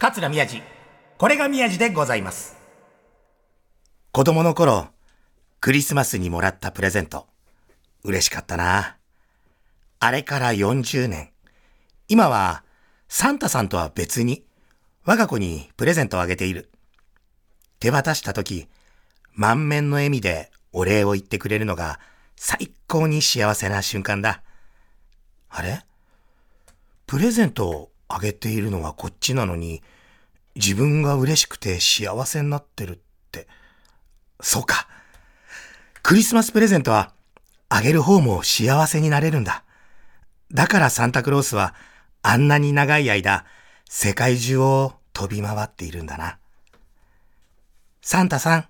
桂宮治。これが宮治でございます。子供の頃、クリスマスにもらったプレゼント。嬉しかったな。あれから40年。今は、サンタさんとは別に、我が子にプレゼントをあげている。手渡した時、満面の笑みでお礼を言ってくれるのが最高に幸せな瞬間だ。あれ？プレゼントあげているのはこっちなのに、自分が嬉しくて幸せになってるって。そうか。クリスマスプレゼントは、あげる方も幸せになれるんだ。だからサンタクロースは、あんなに長い間、世界中を飛び回っているんだな。サンタさん、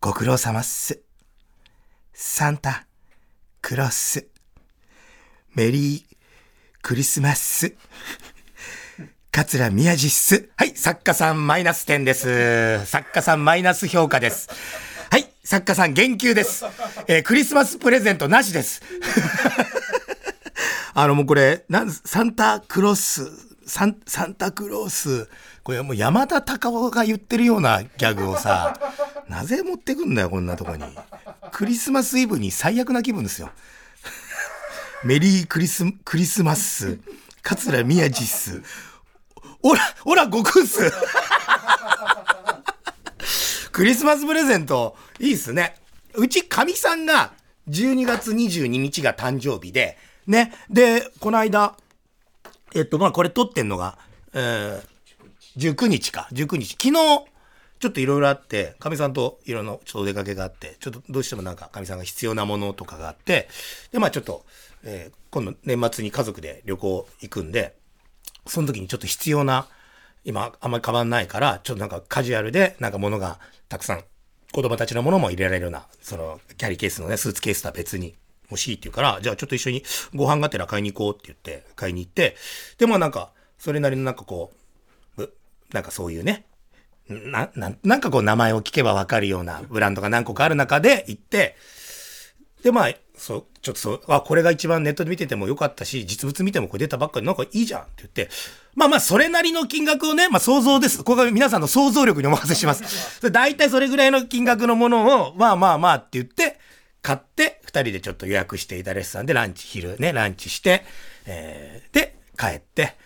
ご苦労様っす。サンタ、クロス、メリー、クリスマス。桂宮治っす。はい、作家さんマイナス点です。作家さんマイナス評価です。はい、作家さん言及です。えークリスマスプレゼントなしです。あのもうこれ、なんサンタクロス、サンサンタクロース、これもう山田隆夫が言ってるようなギャグをさ、なぜ持ってくんだよ、こんなとこに。クリスマスイブに最悪な気分ですよ。メリークリス、クリスマス、桂宮治っす。おら、おら、悟空っす。クリスマスプレゼント、いいっすね。うち、かみさんが12月22日が誕生日で、ね。で、この間、えっと、まあ、これ撮ってんのが、えー、19日か、19日。昨日、ちょっといろいろあって、かみさんといろいろちょっとお出かけがあって、ちょっとどうしてもなんかかみさんが必要なものとかがあって、で、まあちょっと、えー今度年末に家族で旅行行くんで、その時にちょっと必要な、今あんまり変わんないから、ちょっとなんかカジュアルで、なんか物がたくさん、子供たちのものも入れられるような、その、キャリーケースのね、スーツケースとは別に欲しいって言うから、じゃあちょっと一緒にご飯がてら買いに行こうって言って、買いに行って、で、まあなんか、それなりのなんかこう、なんかそういうね、な、な、なんかこう名前を聞けばわかるようなブランドが何個かある中で行って、で、まあ、そう、ちょっとそう、あ、これが一番ネットで見ててもよかったし、実物見てもこれ出たばっかりなんかいいじゃんって言って、まあまあ、それなりの金額をね、まあ想像です。ここが皆さんの想像力にお任せします。大体それぐらいの金額のものを、まあまあまあって言って、買って、二人でちょっと予約していたレストランでランチ、昼ね、ランチして、えー、で、帰って、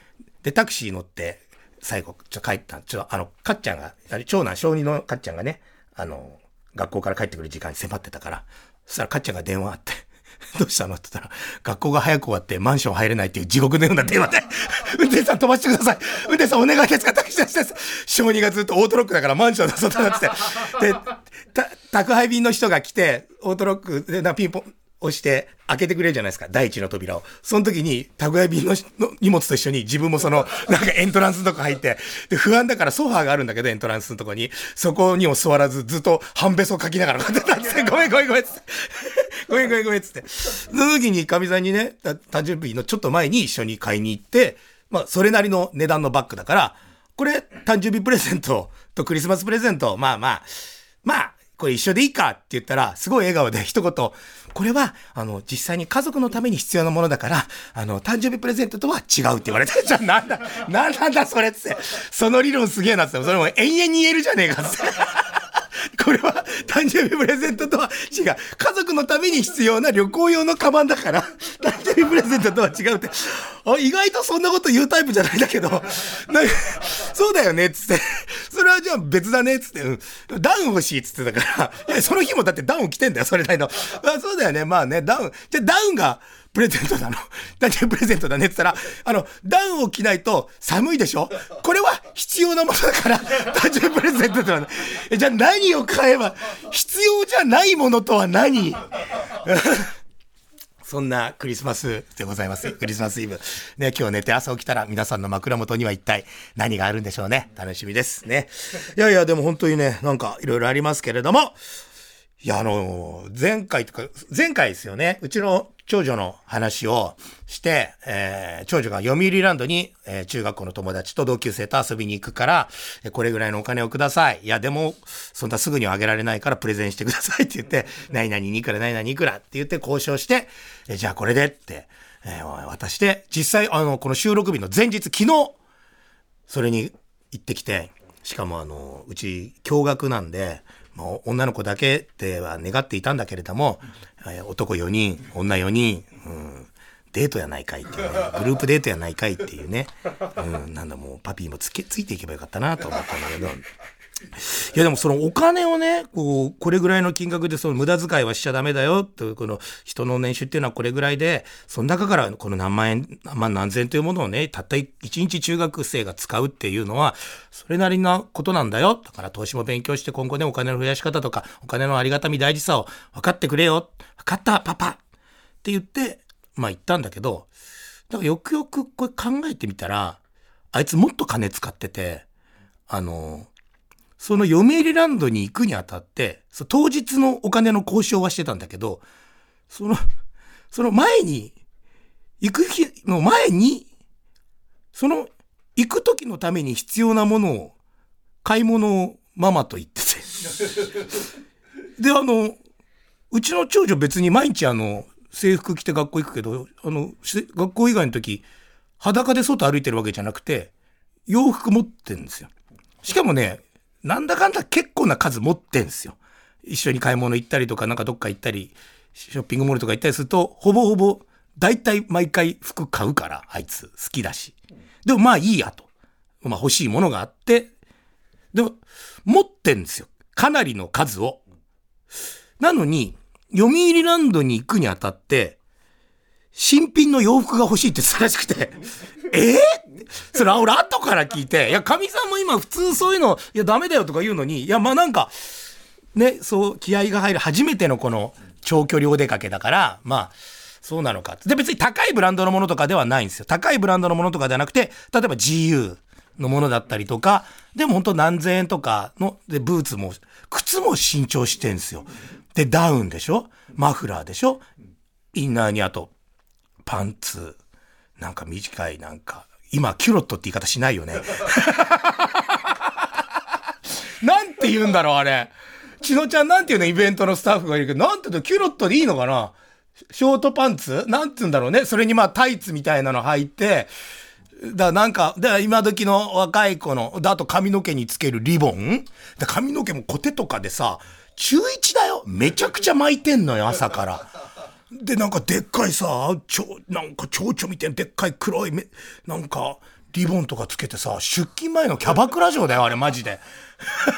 で、タクシー乗って、最後、ちょ、帰った。ちょ、あの、かっちゃんが、長男、小児のかっちゃんがね、あの、学校から帰ってくる時間に迫ってたから、そしたらかっちゃんが電話あって、どうしたのって言ったら、学校が早く終わってマンション入れないっていう地獄のような電話で、運転手さん飛ばしてください。運転手さんお願いですか？タクシー出してです。小児がずっとオートロックだからマンションの外になって。て、で、宅配便の人が来て、オートロックでなピンポン、押して開けてくれるじゃないですか。第一の扉を。その時に宅配便のの荷物と一緒に自分もその、なんかエントランスのとこ入って、で、不安だからソファーがあるんだけど、エントランスのとこに、そこにも座らずずっと半べそ書きながらこうやってたんですよ ごめんごめんごめんっつって。ごめんごめんごめんっつって。その時にかみさんにね、た誕生日のちょっと前に一緒に買いに行って、まあ、それなりの値段のバッグだから、これ、誕生日プレゼントとクリスマスプレゼント、まあまあ、まあ、これ一緒でいいかって言ったら、すごい笑顔で一言、これは、あの、実際に家族のために必要なものだから、あの、誕生日プレゼントとは違うって言われて、じゃあなんだ、なんなんだそれっつって、その理論すげえなっつって、それも延々に言えるじゃねえかっつって。これは誕生日プレゼントとは違う。家族のために必要な旅行用のカバンだから、誕生日プレゼントとは違うって。あ意外とそんなこと言うタイプじゃないんだけど、なんかそうだよねっつって。それはじゃあ別だねっつって、うんダウン欲しいっつってたから、いや、その日もだってダウン着てんだよ、それなりの。あそうだよね、まあね、ダウン。じゃあダウンが、プレゼントなの。誕生日プレゼントだねって言ったら、あの、ダウンを着ないと寒いでしょ？これは必要なものだから、誕生日プレゼントだな。えじゃあ何を買えば、必要じゃないものとは何？そんなクリスマスでございます。クリスマスイブ。ね、今日寝て朝起きたら皆さんの枕元には一体何があるんでしょうね。楽しみですね。いやいや、でも本当にね、なんかいろいろありますけれども、いや、あの、前回とか、前回ですよね、うちの長女の話をして、えー長女が読売ランドに、えー中学校の友達と同級生と遊びに行くから、えーこれぐらいのお金をください。いや、でも、そんなすぐにはあげられないからプレゼンしてくださいって言って、何々にいくら、何々にいくらって言って交渉して、えーじゃあこれでって、えー渡して、実際、あの、この収録日の前日、昨日、それに行ってきて、しかもあの、うち、驚愕なんで、もう女の子だけでは願っていたんだけれども、男4人、女4人、うん、デートやないかいっていうね、グループデートやないかいっていうね、うん、なんだもうパピーもつけ、ついていけばよかったなと思ったんだけど、いやでもそのお金をね、こう、これぐらいの金額でその無駄遣いはしちゃダメだよという、この人の年収っていうのはこれぐらいで、その中からこの何万円、何万何千というものをね、たった1日中学生が使うっていうのは、それなりなことなんだよ。だから投資も勉強して今後ね、お金の増やし方とか、お金のありがたみ大事さを分かってくれよ。分かったパパって言って、まあ言ったんだけど、だからよくよくこれ考えてみたら、あいつもっと金使ってて、あの、その読売ランドに行くにあたって、当日のお金の交渉はしてたんだけど、その、その前に、行く日の前に、その、行く時のために必要なものを、買い物をママと言ってて。で、あの、うちの長女別に毎日あの、制服着て学校行くけど、あの、学校以外の時、裸で外歩いてるわけじゃなくて、洋服持ってんですよ。しかもね、なんだかんだ結構な数持ってんすよ。一緒に買い物行ったりとか、なんかどっか行ったり、ショッピングモールとか行ったりすると、ほぼほぼ、大体毎回服買うから、あいつ好きだし。でもまあいいやと。まあ欲しいものがあって、でも、持ってんですよ。かなりの数を。なのに、読売ランドに行くにあたって、新品の洋服が欲しいって言ったらしくて、えー、それ俺後から聞いて、いや、かみさんも今普通そういうの、いや、ダメだよとか言うのに、いや、まあなんか、ね、そう、気合が入る初めてのこの長距離お出かけだから、まあ、そうなのか。で、別に高いブランドのものとかではないんですよ。高いブランドのものとかではなくて、例えば GU のものだったりとか、でも本当何千円とかの、で、ブーツも、靴も新調してんですよ。で、ダウンでしょ？マフラーでしょ？インナーにあと、パンツ、なんか短い、なんか、今、キュロットって言い方しないよね。なんて言うんだろう、あれ。ちのちゃんなんて言うのイベントのスタッフがいるけど、なんて言うのキュロットでいいのかなショートパンツ？なんて言うんだろうね。それにまあタイツみたいなの履いて、だなんか、だ今時の若い子の、だあと髪の毛につけるリボン？だ髪の毛もコテとかでさ、中1だよめちゃくちゃ巻いてんのよ、朝から。で、なんかでっかいさ、ちょ、なんか蝶々みたいなでっかい黒いめ、なんか、リボンとかつけてさ、出勤前のキャバクラ嬢だよ、あれ、マジで。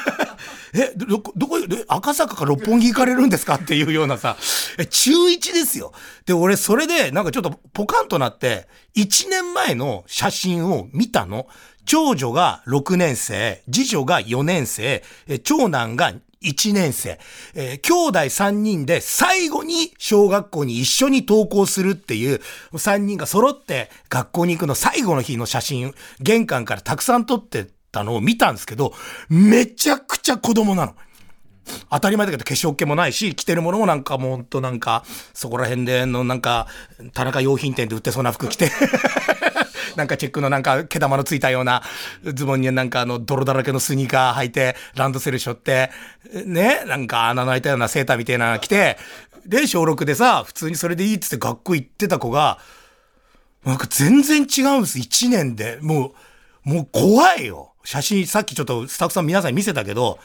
え、ど、どこ、赤坂か六本木行かれるんですかっていうようなさ、え、中1ですよ。で、俺、それで、なんかちょっとポカンとなって、1年前の写真を見たの。長女が6年生、次女が4年生、え長男が1年生、えー、兄弟3人で最後に小学校に一緒に登校するっていう3人が揃って学校に行くの最後の日の写真、玄関からたくさん撮ってたのを見たんですけど、めちゃくちゃ子供なの。当たり前だけど化粧気もないし、着てるものもなんかもうほんとなんか、そこら辺でのなんか、田中用品店で売ってそうな服着て なんかチェックのなんか毛玉のついたようなズボンになんかあの泥だらけのスニーカー履いて、ランドセル背負って、ね、なんか穴の開いたようなセーターみたいなの着て、で、小6でさ、普通にそれでいいっつって学校行ってた子が、なんか全然違うんです、1年で。もう、もう怖いよ。写真、さっきちょっとスタッフさん皆さんに見せたけど、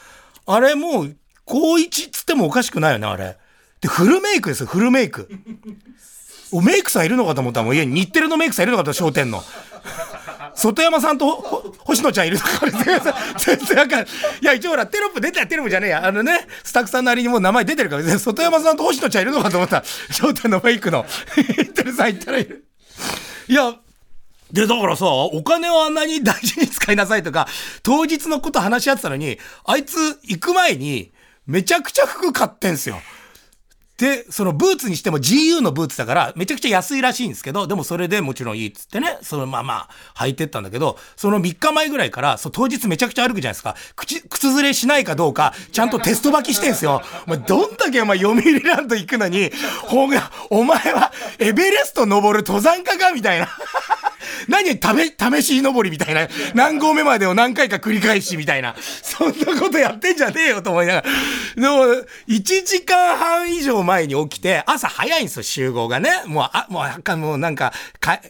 あれもう、高1っつってもおかしくないよね、あれ。で、フルメイクですよ、フルメイク。おメイクさんいるのかと思ったらもう家に日テレのメイクさんいるのかと商店の。外山さんと星野ちゃんいるのか全然わかんない。いや、一応ほら、テロップ出たテロップじゃねえや。あのね、スタッフさんなりにもう名前出てるから、外山さんと星野ちゃんいるのかと思ったら、商店のメイクの、日テレさん行ったらいる。いや、で、だからさ、お金をあんなに大事に使いなさいとか、当日のこと話し合ってたのに、あいつ行く前に、めちゃくちゃ服買ってんすよ。で、そのブーツにしても GU のブーツだから、めちゃくちゃ安いらしいんですけど、でもそれでもちろんいいっつってね、そのまあまあ、履いてったんだけど、その3日前ぐらいから、そう当日めちゃくちゃ歩くじゃないですか。靴、靴ずれしないかどうか、ちゃんとテスト履きしてんすよ。お前、どんだけお前、読売ランド行くのに、ほんお前は、エベレスト登る登山家かみたいな。何試、試し登りみたいな、何合目までを何回か繰り返しみたいな、そんなことやってんじゃねえよと思いながら。でも、1時間半以上前に起きて、朝早いんですよ、集合がね。もう、あ、もう、もうなんか、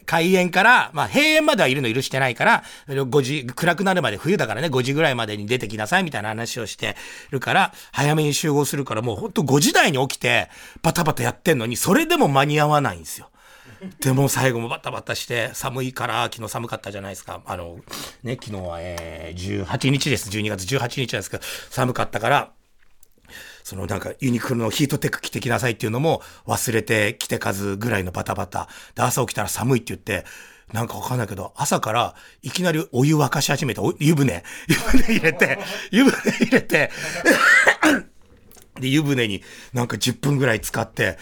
開園から、まあ、閉園まではいるの許してないから、5時、暗くなるまで冬だからね、5時ぐらいまでに出てきなさいみたいな話をしてるから、早めに集合するから、もうほんと5時台に起きて、バタバタやってんのに、それでも間に合わないんですよ。でも最後もバタバタして寒いから昨日寒かったじゃないですか。あの、ね、昨日は、えー、18日です。12月18日なんですけど、寒かったから、そのなんかユニクロのヒートテック着てきなさいっていうのも忘れてきて数ぐらいのバタバタ。で、朝起きたら寒いって言って、なんかわかんないけど、朝からいきなりお湯沸かし始めて、湯船、湯船入れて、湯船入れて、で、湯船になんか10分ぐらい使って、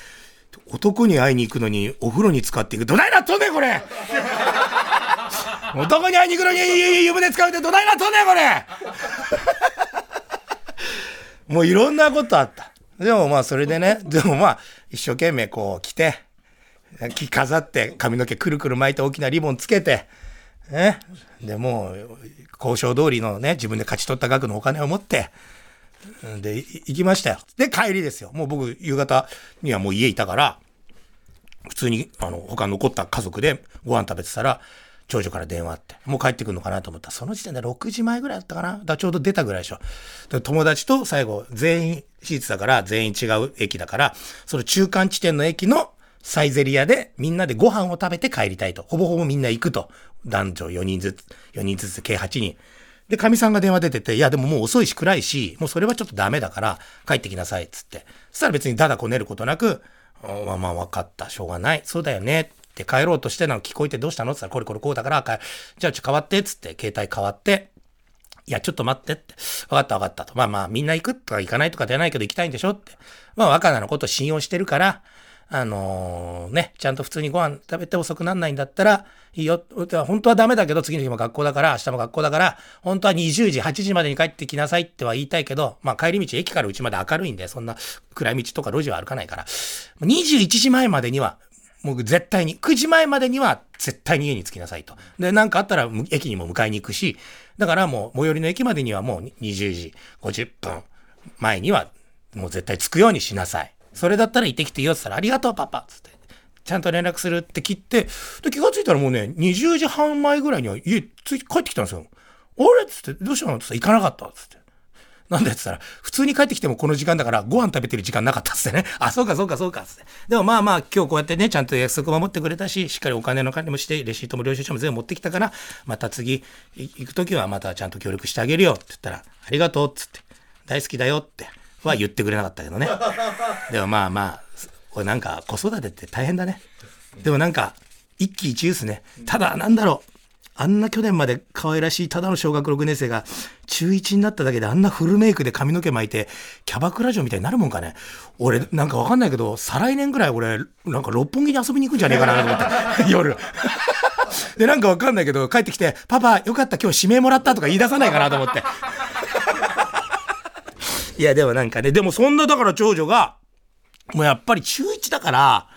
男に会いに行くのにお風呂に使っていく。どないなっとんねん、これ 男に会いに行くのに湯船使うってどないなっとんねん、これもういろんなことあった。でもまあそれでね、でもまあ一生懸命こう来て、着飾って髪の毛くるくる巻いて大きなリボンつけて、ね。でもう交渉通りのね、自分で勝ち取った額のお金を持って、で、行きましたよ。で、帰りですよ。もう僕、夕方にはもう家いたから、普通に、あの、他残った家族でご飯食べてたら、長女から電話あって、もう帰ってくるのかなと思った、その時点で6時前ぐらいだったかなだちょうど出たぐらいでしょ。友達と最後、全員、私立だから全員違う駅だから、その中間地点の駅のサイゼリアでみんなでご飯を食べて帰りたいと。ほぼほぼみんな行くと。男女4人ずつ、4人ずつ計8人。で、神さんが電話出てて、いやでももう遅いし暗いし、もうそれはちょっとダメだから帰ってきなさいっつって。そしたら別にだだこねることなく、まあまあ分かった、しょうがない。そうだよね。って帰ろうとしてなの聞こえてどうしたの？って言ったら、これこれこうだから、じゃあちょっと変わってっつって、携帯変わって、いや、ちょっと待ってって。分かった分かったと。まあまあ、みんな行くとか行かないとかじゃないけど行きたいんでしょって。まあ、若菜のこと信用してるから、あのー、ね、ちゃんと普通にご飯食べて遅くなんないんだったら、いいよ。本当はダメだけど、次の日も学校だから、明日も学校だから、本当は20時、8時までに帰ってきなさいっては言いたいけど、まあ帰り道、駅から家まで明るいんで、そんな暗い道とか路地は歩かないから、21時前までには、もう絶対に、9時前までには絶対に家に着きなさいと。で、なんかあったら駅にも迎えに行くし、だからもう最寄りの駅までにはもう20時50分前にはもう絶対着くようにしなさい。それだったら行ってきていいよって言ったら、ありがとうパパつって。ちゃんと連絡するって切って、で、気がついたらもうね、20時半前ぐらいには家つい帰ってきたんですよ。あれ？つって、どうしたのって言ったら、行かなかったつって。なんでって言ったら、普通に帰ってきてもこの時間だからご飯食べてる時間なかったっつってね。あ、そうかそうかそうかっつって。でもまあまあ今日こうやってね、ちゃんと約束守ってくれたし、しっかりお金の管理もして、レシートも領収書も全部持ってきたから、また次行くときはまたちゃんと協力してあげるよって言ったら、ありがとうっつって、大好きだよっては言ってくれなかったけどね。でもまあまあ、これなんか子育てって大変だね。でもなんか、一喜一憂ですね。ただなんだろう。あんな去年まで可愛らしいただの小学6年生が中1になっただけであんなフルメイクで髪の毛巻いてキャバクラ嬢みたいになるもんかね。俺なんかわかんないけど再来年ぐらい俺なんか六本木に遊びに行くんじゃねえかなと思って。夜。でなんかわかんないけど帰ってきてパパよかった今日指名もらったとか言い出さないかなと思って。いやでもなんかねでもそんなだから長女がもうやっぱり中1だから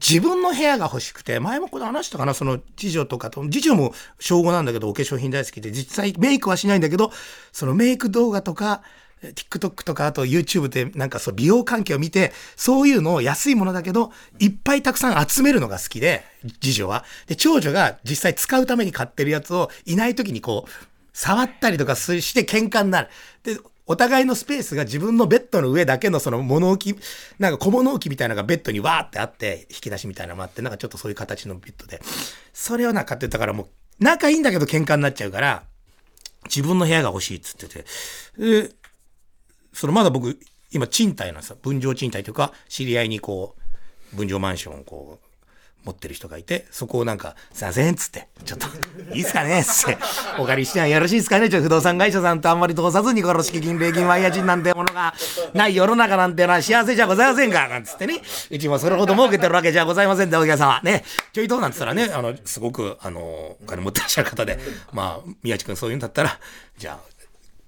自分の部屋が欲しくて、前もこの話したかな、その次女とかと、次女も小5なんだけど、お化粧品大好きで、実際メイクはしないんだけど、そのメイク動画とか、TikTok とか、あと YouTube でなんかそう美容関係を見て、そういうのを安いものだけど、いっぱいたくさん集めるのが好きで、次女は。で、長女が実際使うために買ってるやつをいない時にこう、触ったりとかして喧嘩になる。で、お互いのスペースが自分のベッドの上だけのその物置、なんか小物置みたいなのがベッドにわーってあって、引き出しみたいなのもあって、なんかちょっとそういう形のベッドで。それをなんかってたからもう、仲いいんだけど喧嘩になっちゃうから、自分の部屋が欲しいっつってて。で、そのまだ僕、今賃貸なんですよ。分譲賃貸というか、知り合いにこう、分譲マンションをこう、持ってる人がいて、そこをなんか、すいませんっ、つって、ちょっと、いいっすかねっつって、お借りしてはよろしいですかねちょ不動産会社さんとあんまり通さずに、この敷金、礼金、ワイヤ人なんてものがない世の中なんてのは幸せじゃございませんかなんつってね、うちもそれほど儲けてるわけじゃございませんで、お客様。ね、ちょいとなんつったらね、あの、すごく、あの、お金持ってらっしゃる方で、まあ、宮地君そういうんだったら、じゃあ、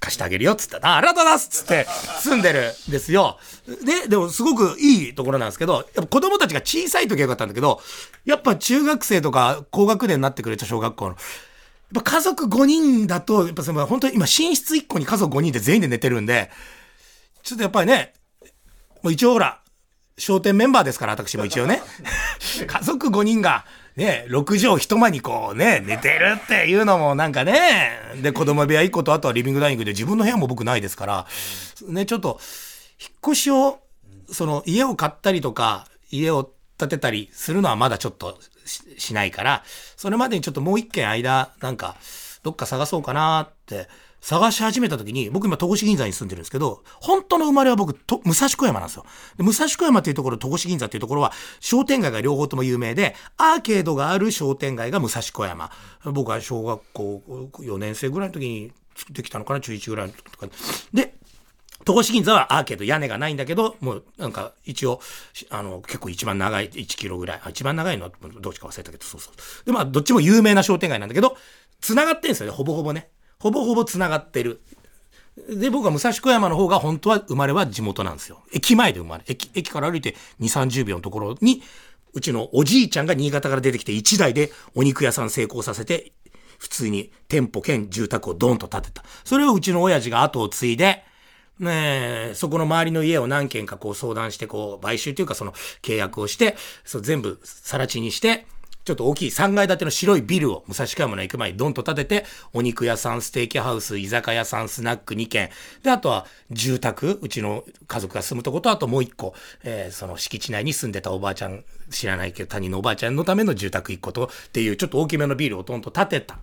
貸してあげるよっつったら、あ、ありがとうございますっつって住んでるんですよ。で、でもすごくいいところなんですけど、やっぱ子供たちが小さい時はよかったんだけど、やっぱ中学生とか高学年になってくれた小学校の、やっぱ家族5人だと、やっぱその本当に今寝室1個に家族5人で全員で寝てるんで、ちょっとやっぱりね、もう一応ほら、商店メンバーですから、私も一応ね。家族5人が、ね、6畳一間にこうね、寝てるっていうのもなんかね、で、子供部屋1個と、あとはリビングダイニングで自分の部屋も僕ないですから、ね、ちょっと、引っ越しを、その家を買ったりとか、家を建てたりするのはまだちょっとしないから、それまでにちょっともう一軒間、なんか、どっか探そうかなって探し始めた時に、僕今戸越銀座に住んでるんですけど、本当の生まれは僕、と武蔵小山なんですよ。武蔵小山っていうところ、戸越銀座っていうところは、商店街が両方とも有名で、アーケードがある商店街が武蔵小山。僕は小学校4年生ぐらいの時にできたのかな、中1ぐらいの時とか。で、戸越銀座はアーケード屋根がないんだけど、もうなんか一応、あの、結構一番長い、1キロぐらい、一番長いのはどっちか忘れたけど、そうそう。で、まあ、どっちも有名な商店街なんだけど、繋がってんですよね、ほぼほぼね。ほぼほぼ繋がってる。で、僕は武蔵小山の方が本当は生まれは地元なんですよ。駅前で生まれ。駅、駅から歩いて2、30秒のところに、うちのおじいちゃんが新潟から出てきて1台でお肉屋さん成功させて、普通に店舗兼住宅をドンと建てた。それをうちの親父が後を継いで、ねえそこの周りの家を何軒かこう相談して、こう、買収というかその契約をして、そう全部更地にして、ちょっと大きい3階建ての白いビルを武蔵川村行く前にドンと建てて、お肉屋さん、ステーキハウス、居酒屋さん、スナック2軒。で、あとは住宅、うちの家族が住むとこと、あともう1個、えー、その敷地内に住んでたおばあちゃん、知らないけど他人のおばあちゃんのための住宅1個と、っていうちょっと大きめのビルをドンと建てた。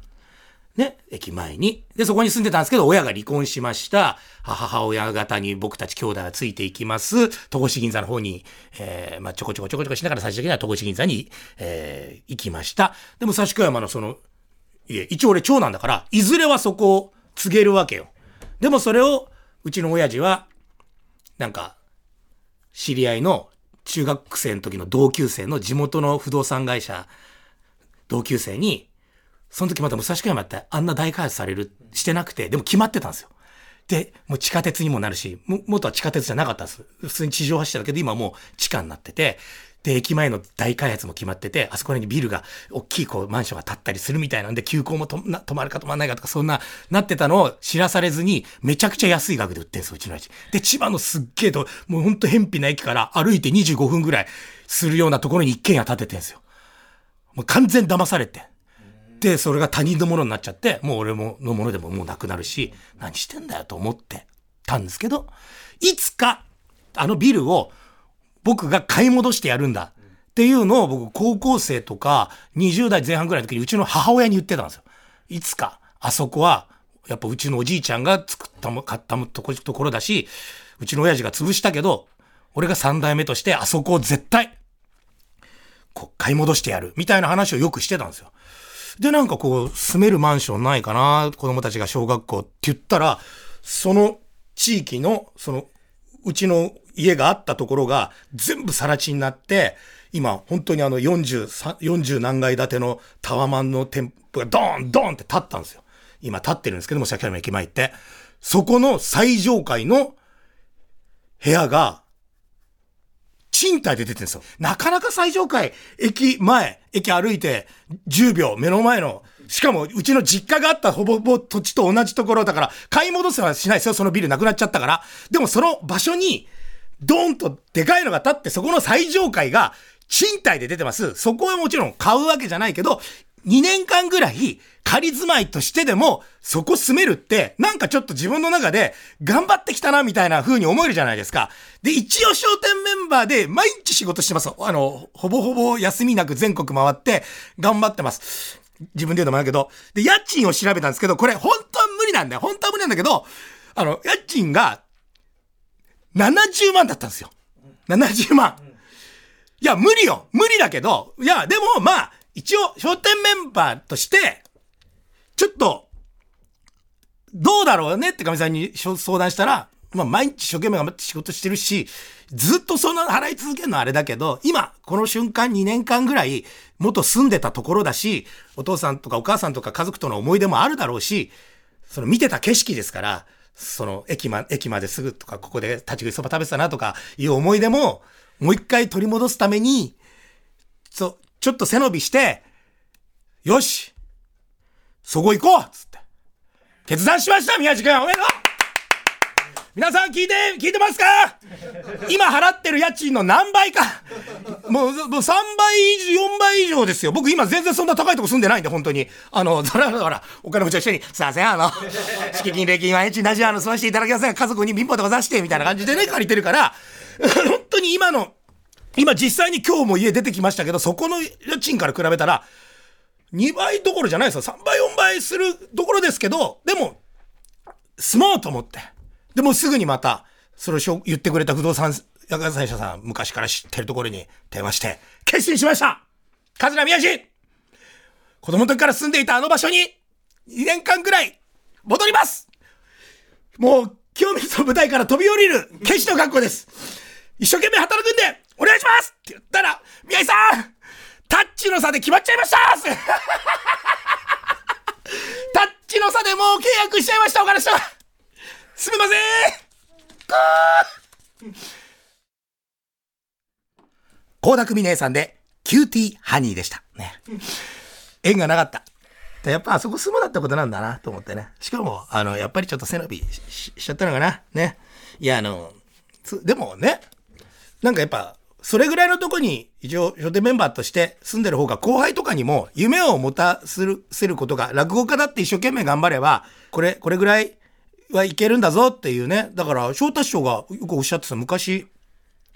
ね、駅前に。で、そこに住んでたんですけど、親が離婚しました。母親方に僕たち兄弟がついていきます。戸越銀座の方に、えー、まあ、ちょこちょこちょこちょこしながら最終的には戸越銀座に、えー、行きました。でも、武蔵小山のその、いえ、一応俺長男だから、いずれはそこを告げるわけよ。でもそれを、うちの親父は、なんか、知り合いの中学生の時の同級生の地元の不動産会社、同級生に、その時また武蔵小山ってあんな大開発される、してなくて、でも決まってたんですよ。で、もう地下鉄にもなるし、も、元は地下鉄じゃなかったんです。普通に地上走ってたけど、今もう地下になってて、で、駅前の大開発も決まってて、あそこらにビルが、大きいこう、マンションが建ったりするみたいなんで、急行もと止まるか止まらないかとか、そんな、なってたのを知らされずに、めちゃくちゃ安い額で売ってんすよ、うちの家。で、千葉のすっげえと、もうほんと偏僻な駅から歩いて25分ぐらいするようなところに一軒家建ててんすよ。もう完全騙されて。で、それが他人のものになっちゃって、もう俺ものものでももうなくなるし、何してんだよと思ってたんですけど、いつか、あのビルを僕が買い戻してやるんだっていうのを僕高校生とか20代前半ぐらいの時にうちの母親に言ってたんですよ。いつか、あそこは、やっぱうちのおじいちゃんが作ったも、買ったところだし、うちの親父が潰したけど、俺が三代目としてあそこを絶対、こう買い戻してやる、みたいな話をよくしてたんですよ。で、なんかこう、住めるマンションないかな、子供たちが小学校って言ったら、その地域の、その、うちの家があったところが全部更地になって、今、本当にあの40、40何階建てのタワマンの店舗がドーンドーンって建ったんですよ。今建ってるんですけども、崎山駅前って。そこの最上階の部屋が賃貸で出てるんですよ。なかなか最上階、駅前、駅歩いて10秒、目の前の、しかもうちの実家があったほぼほぼ土地と同じところだから、買い戻せはしないですよ、そのビルなくなっちゃったから。でもその場所に、ドーンとでかいのが立って、そこの最上階が賃貸で出てます。そこはもちろん買うわけじゃないけど、2年間ぐらい仮住まいとしてでもそこ住めるってなんかちょっと自分の中で頑張ってきたなみたいな風に思えるじゃないですか。で、一応商店メンバーで毎日仕事してます。あの、ほぼほぼ休みなく全国回って頑張ってます。自分で言うのもあるけど。で、家賃を調べたんですけど、これ本当は無理なんだよ。本当は無理なんだけど、あの、家賃が70万だったんですよ。70万。いや、無理よ。無理だけど、いや、でも、まあ、一応、商店メンバーとして、ちょっと、どうだろうね？ってかみさんに相談したら、まあ、毎日一生懸命頑張って仕事してるし、ずっとそんな払い続けるのはあれだけど、今、この瞬間2年間ぐらい、元住んでたところだし、お父さんとかお母さんとか家族との思い出もあるだろうし、その見てた景色ですから、その、駅ま、駅まですぐとか、ここで立ち食いそば食べてたなとかいう思い出も、もう一回取り戻すために、そう、ちょっと背伸びして、よしそこ行こうつって。決断しました宮地君おめでとう皆さん聞いて、聞いてますか？今払ってる家賃の何倍か。もう、もう3倍以上、4倍以上ですよ。僕今全然そんな高いとこ住んでないんで、本当に。あの、それはだら、お金持ちと一緒に、すいません、あの、敷金、礼金は家賃なし、あの、済ませていただきません。家族に貧乏でござして、みたいな感じでね、借りてるから、本当に今の、今実際に今日も家出てきましたけど、そこの家賃から比べたら、2倍どころじゃないですよ。3倍、4倍するところですけど、でも、住もうと思って。でもすぐにまた、それを言ってくれた不動産屋会社さん、昔から知ってるところに電話して、決心しました桂宮治子供の時から住んでいたあの場所に、2年間くらい、戻りますもう、清水の舞台から飛び降りる、決死の覚悟です一生懸命働くんで、お願いしますって言ったら、宮治さんタッチの差で決まっちゃいました タッチの差でもう契約しちゃいました、お金さんすみません倖田來未姉さんで、キューティーハニーでした。ね。縁がなかった。やっぱあそこ住むだったことなんだなと思ってね。しかも、あの、やっぱりちょっと背伸びしちゃったのかな。ね。いや、あの、でもね、なんかやっぱ、それぐらいのとこに一応笑点メンバーとして住んでる方が後輩とかにも夢を持たせることが落語家だって一生懸命頑張ればこれこれぐらいはいけるんだぞっていうね。だから昇太師匠がよくおっしゃってた昔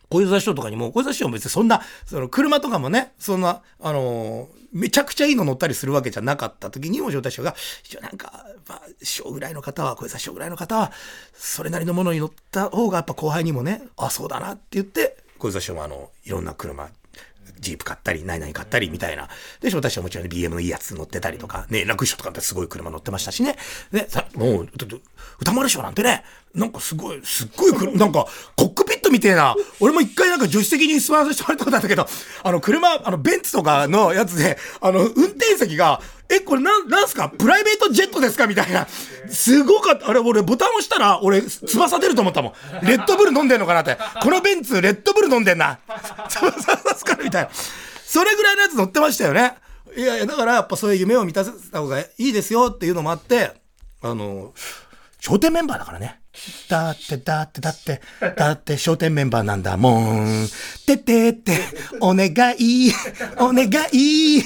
小遊三師匠とかにも小遊三師匠も別にそんなその車とかもねそんなあのー、めちゃくちゃいいの乗ったりするわけじゃなかった時にも翔太師匠がなんか、まあ、師匠ぐらいの方は小遊三師匠ぐらいの方はそれなりのものに乗った方がやっぱ後輩にもねあそうだなって言って小遊三師匠もあの、いろんな車、ジープ買ったり、何々買ったりみたいな。で、私はもちろん BM のいいやつ乗ってたりとか、ね、楽勝とかってすごい車乗ってましたしね。で、さ、もう、歌丸師匠なんてね、なんかすごい、すっごい、なんか、コックピットみたいな、俺も一回なんか助手席に座らせてもらったことあったけど、あの、車、あの、ベンツとかのやつで、あの、運転席が、え、これなん、なんすか？プライベートジェットですか？みたいな。すごかった。あれ、俺、ボタン押したら、俺、翼出ると思ったもん。レッドブル飲んでんのかなって。このベンツ、レッドブル飲んでんな。翼出すからみたいな。それぐらいのやつ乗ってましたよね。いやいや、だからやっぱそういう夢を満たせた方がいいですよっていうのもあって、あの、商店メンバーだからね。だってだってだって、だって商店メンバーなんだもん。ててって、お願い、お願い。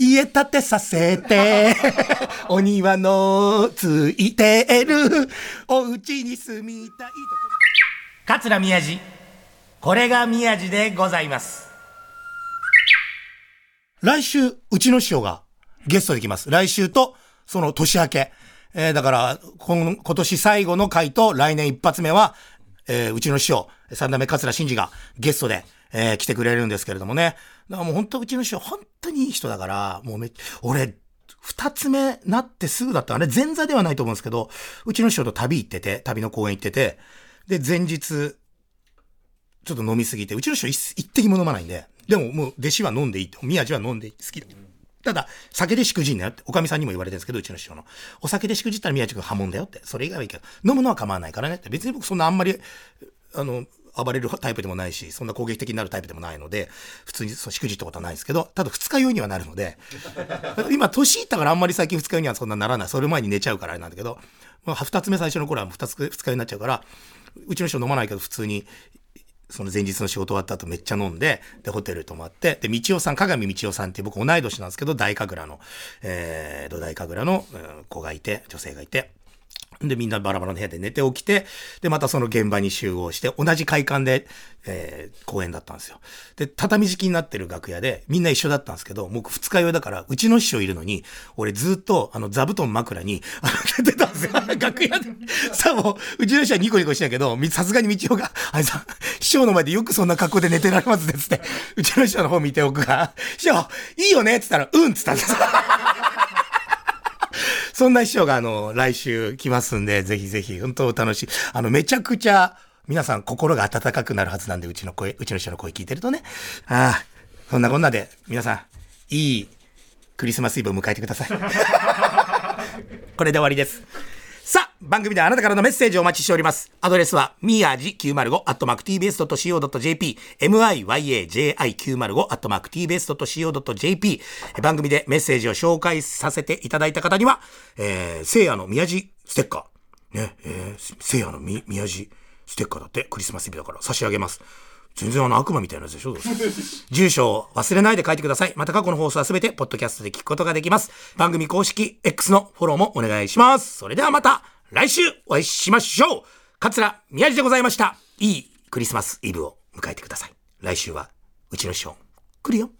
家建てさせて、お庭のついてる、お家に住みたいと。桂宮治。これが宮治でございます。来週、うちの師匠がゲストできます。来週と、その年明け。えー、だから、今年最後の回と来年一発目は、えー、うちの師匠、三代目桂真治がゲストで、えー、来てくれるんですけれどもね。だからもう本当うちの師匠、本当にいい人だから、もうめ、俺、二つ目なってすぐだったあれ前座ではないと思うんですけど、うちの師匠と旅行ってて、旅の公園行ってて、で、前日、ちょっと飲みすぎて、うちの師匠一滴も飲まないんで、でももう弟子は飲んでいいって、宮地は飲んでいい好きだ。ただ、酒でしくじんなよって、おかみさんにも言われてるんですけど、うちの師匠の。お酒でしくじったら宮地君破門だよって。それ以外はいいけど、飲むのは構わないからねって。別に僕そんなあんまり、あの、暴れるタイプでもないし、そんな攻撃的になるタイプでもないので、普通にそうしくじったことはないですけど、ただ二日酔いにはなるので、今年いったからあんまり最近二日酔いにはそんなならない。それ前に寝ちゃうからあれなんだけど、まあ、二つ目最初の頃は二つ二日酔いになっちゃうから、うちの人飲まないけど普通にその前日の仕事終わった後めっちゃ飲んで、で、ホテル泊まって、で、道夫さん、鏡道夫さんって僕同い年なんですけど、大神楽の、えー、土大神楽の、うん子がいて、女性がいて、で、みんなバラバラの部屋で寝て起きて、で、またその現場に集合して、同じ会館で、えー、公演だったんですよ。で、畳敷きになってる楽屋で、みんな一緒だったんですけど、僕二日酔いだから、うちの師匠いるのに、俺ずっと、あの、座布団枕に、あの、寝てたんですよ。楽屋で。さあもう、うちの師匠はニコニコしてたけど、さすがに道夫が、あれさ、師匠の前でよくそんな格好で寝てられますね、つって。うちの師匠の方見て僕が、師匠、いいよね？っつったら、うんっつったんです。そんな師匠があの、来週来ますんで、ぜひぜひ、本当お楽しい。あの、めちゃくちゃ、皆さん心が温かくなるはずなんで、うちの声、うちの師匠の声聞いてるとね。ああ、そんなこんなで、皆さん、いいクリスマスイブを迎えてください。これで終わりです。さあ、番組ではあなたからのメッセージをお待ちしております。アドレスは、みやじ905、アットマーク tbs.co.jp、myaji905、アットマーク tbs.co.jp、番組でメッセージを紹介させていただいた方には、えー、聖夜の宮地ステッカー。ね、えー、聖夜の宮地ステッカーだって、クリスマスイブだから差し上げます。全然あの悪魔みたいなやつでしょ住所を忘れないで書いてください。また過去の放送はすべて、ポッドキャストで聞くことができます。番組公式 X のフォローもお願いします。それではまた、来週お会いしましょう桂宮治でございました。いいクリスマスイブを迎えてください。来週は、うちの師匠、来るよ。